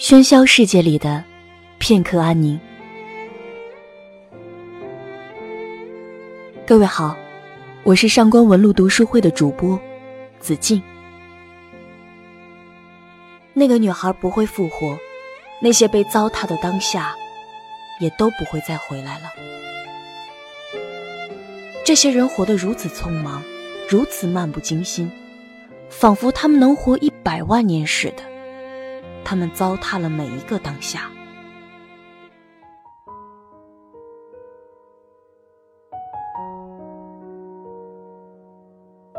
喧嚣世界里的片刻安宁。各位好，我是上官文露读书会的主播子静。那个女孩不会复活，那些被糟蹋的当下，也都不会再回来了。这些人活得如此匆忙，如此漫不经心，仿佛他们能活一百万年似的。他们糟蹋了每一个当下。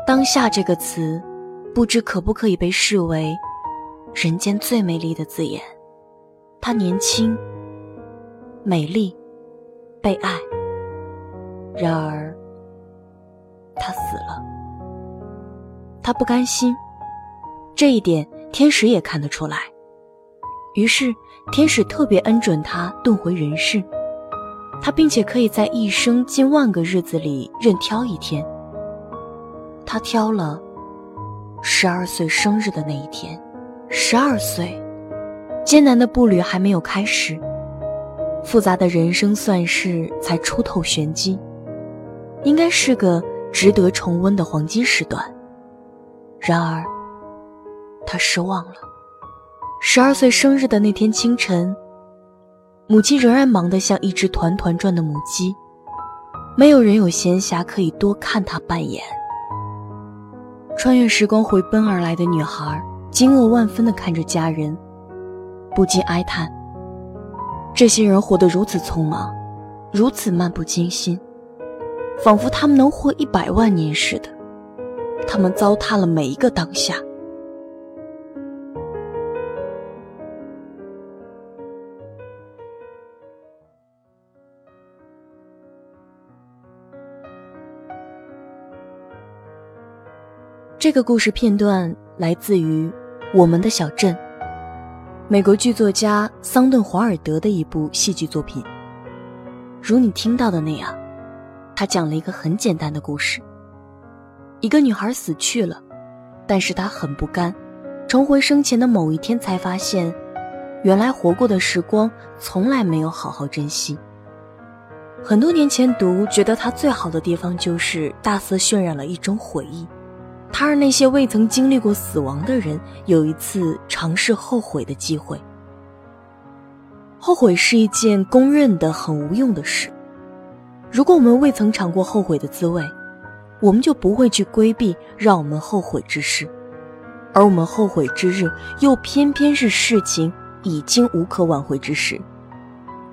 当下这个词，不知可不可以被视为人间最美丽的字眼？她年轻、美丽、被爱，然而她死了。她不甘心，这一点天使也看得出来。于是，天使特别恩准他遁回人世，他并且可以在一生近万个日子里任挑一天。他挑了十二岁生日的那一天。十二岁，艰难的步履还没有开始，复杂的人生算式才初透玄机，应该是个值得重温的黄金时段。然而，他失望了。十二岁生日的那天清晨，母亲仍然忙得像一只团团转的母鸡，没有人有闲暇可以多看她半眼。穿越时光回奔而来的女孩，惊愕万分地看着家人，不禁哀叹：这些人活得如此匆忙，如此漫不经心，仿佛他们能活一百万年似的。他们糟蹋了每一个当下。这个故事片段来自于《我们的小镇》，美国剧作家桑顿·华尔德的一部戏剧作品。如你听到的那样，他讲了一个很简单的故事：一个女孩死去了，但是她很不甘，重回生前的某一天，才发现，原来活过的时光从来没有好好珍惜。很多年前读，觉得它最好的地方就是大肆渲染了一种悔意。他让那些未曾经历过死亡的人有一次尝试后悔的机会。后悔是一件公认的很无用的事。如果我们未曾尝过后悔的滋味，我们就不会去规避让我们后悔之事，而我们后悔之日又偏偏是事情已经无可挽回之时。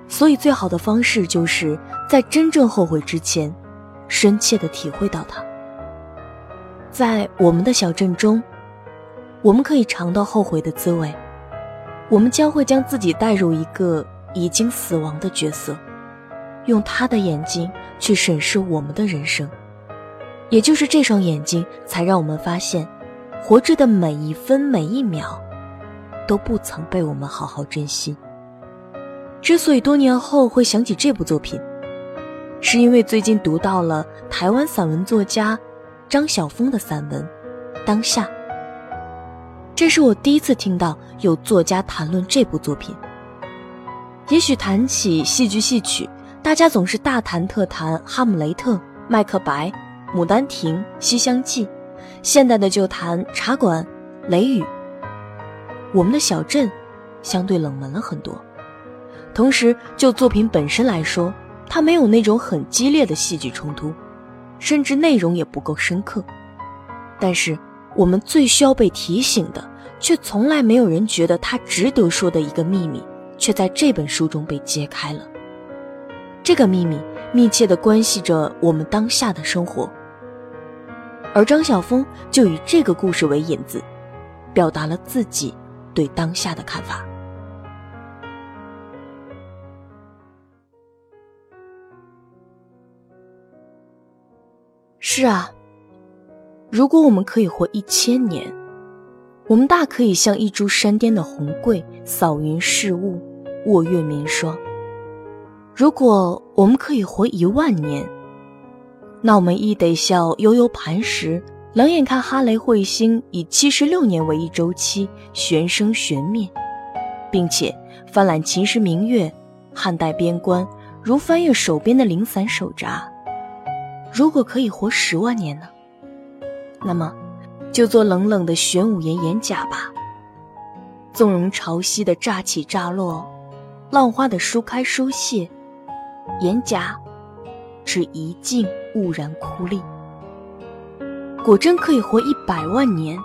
所以，最好的方式就是在真正后悔之前，深切的体会到它。在我们的小镇中，我们可以尝到后悔的滋味。我们将会将自己带入一个已经死亡的角色，用他的眼睛去审视我们的人生。也就是这双眼睛，才让我们发现，活着的每一分每一秒，都不曾被我们好好珍惜。之所以多年后会想起这部作品，是因为最近读到了台湾散文作家。张晓峰的散文《当下》，这是我第一次听到有作家谈论这部作品。也许谈起戏剧戏曲，大家总是大谈特谈《哈姆雷特》《麦克白》《牡丹亭》《西厢记》，现代的就谈《茶馆》《雷雨》。我们的小镇相对冷门了很多。同时，就作品本身来说，它没有那种很激烈的戏剧冲突。甚至内容也不够深刻，但是我们最需要被提醒的，却从来没有人觉得它值得说的一个秘密，却在这本书中被揭开了。这个秘密密切的关系着我们当下的生活，而张晓峰就以这个故事为引子，表达了自己对当下的看法。是啊，如果我们可以活一千年，我们大可以像一株山巅的红桂，扫云拭雾，卧月眠霜。如果我们可以活一万年，那我们亦得笑悠悠磐石，冷眼看哈雷彗星以七十六年为一周期，旋生旋灭，并且翻览秦时明月、汉代边关，如翻阅手边的零散手札。如果可以活十万年呢？那么，就做冷冷的玄武岩岩甲吧。纵容潮汐的乍起乍落，浪花的舒开疏泄，岩甲只一静兀然枯立。果真可以活一百万年。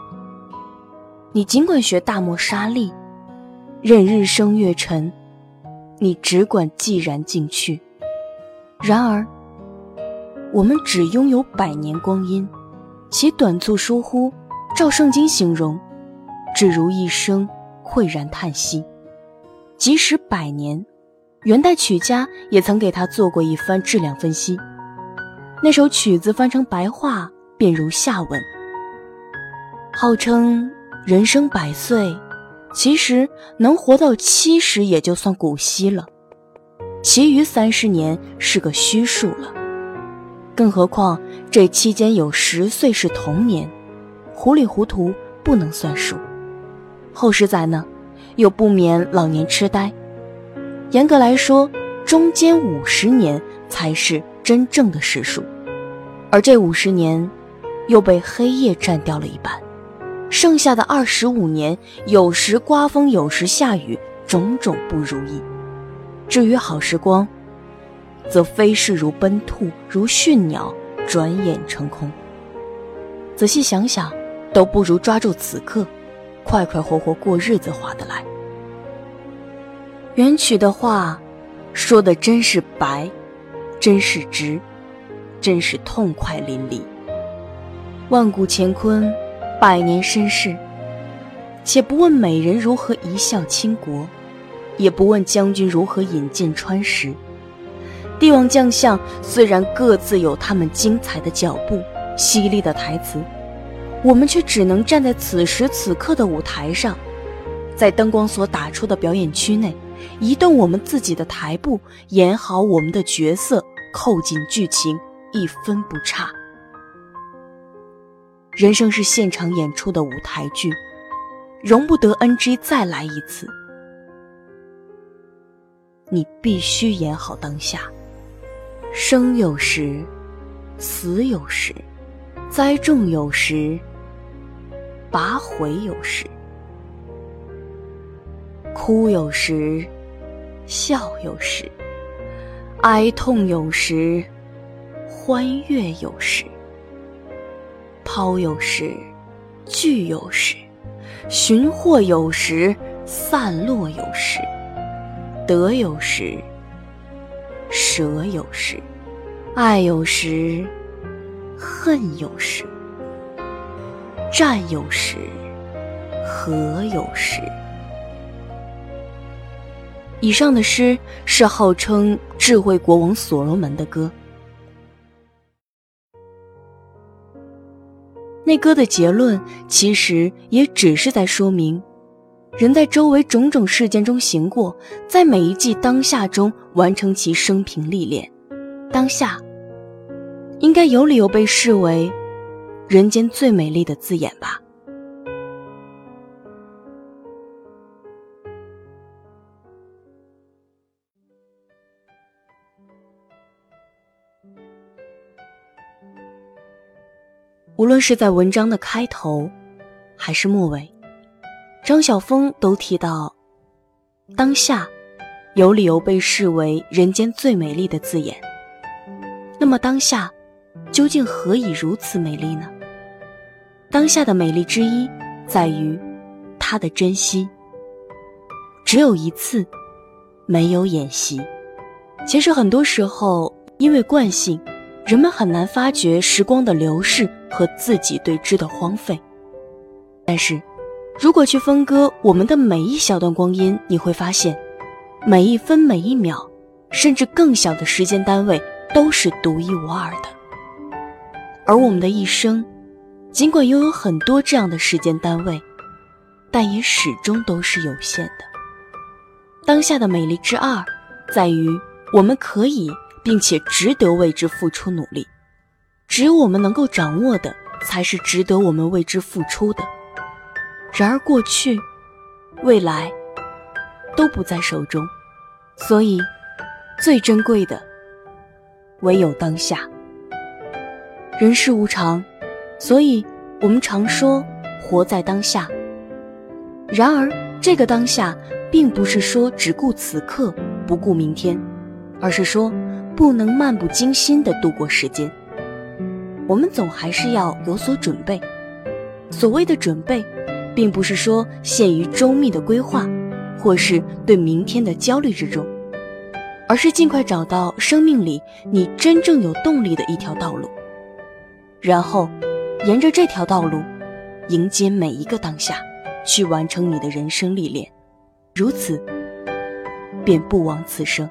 你尽管学大漠沙砾，任日升月沉，你只管寂然进去。然而，我们只拥有百年光阴，其短促疏忽，照圣经形容，只如一生喟然叹息。即使百年，元代曲家也曾给他做过一番质量分析。那首曲子翻成白话。便如下文，号称人生百岁，其实能活到七十也就算古稀了，其余三十年是个虚数了。更何况这期间有十岁是童年，糊里糊涂不能算数。后十载呢，又不免老年痴呆。严格来说，中间五十年才是真正的实数，而这五十年。又被黑夜占掉了一半，剩下的二十五年，有时刮风，有时下雨，种种不如意。至于好时光，则飞逝如奔兔，如驯鸟，转眼成空。仔细想想，都不如抓住此刻，快快活活过日子划得来。元曲的话，说的真是白，真是直，真是痛快淋漓。万古乾坤，百年身世。且不问美人如何一笑倾国，也不问将军如何引剑穿石。帝王将相虽然各自有他们精彩的脚步、犀利的台词，我们却只能站在此时此刻的舞台上，在灯光所打出的表演区内，移动我们自己的台步，演好我们的角色，扣紧剧情，一分不差。人生是现场演出的舞台剧，容不得 NG 再来一次。你必须演好当下，生有时，死有时，栽种有时，拔回有时，哭有时，笑有时，哀痛有时，欢悦有时。抛有时，聚有时，寻获有时，散落有时，得有时，舍有时，爱有时，恨有时，战有时，和有时。以上的诗是号称智慧国王所罗门的歌。那歌的结论其实也只是在说明，人在周围种种事件中行过，在每一季当下中完成其生平历练。当下，应该有理由被视为人间最美丽的字眼吧。无论是在文章的开头，还是末尾，张晓峰都提到，当下有理由被视为人间最美丽的字眼。那么当下究竟何以如此美丽呢？当下的美丽之一在于它的珍惜。只有一次，没有演习。其实很多时候，因为惯性。人们很难发觉时光的流逝和自己对之的荒废，但是，如果去分割我们的每一小段光阴，你会发现，每一分每一秒，甚至更小的时间单位都是独一无二的。而我们的一生，尽管拥有很多这样的时间单位，但也始终都是有限的。当下的美丽之二，在于我们可以。并且值得为之付出努力，只有我们能够掌握的，才是值得我们为之付出的。然而，过去、未来，都不在手中，所以最珍贵的唯有当下。人世无常，所以我们常说活在当下。然而，这个当下并不是说只顾此刻不顾明天，而是说不能漫不经心地度过时间。我们总还是要有所准备。所谓的准备，并不是说陷于周密的规划，或是对明天的焦虑之中，而是尽快找到生命里你真正有动力的一条道路，然后沿着这条道路，迎接每一个当下。去完成你的人生历练，如此便不枉此生。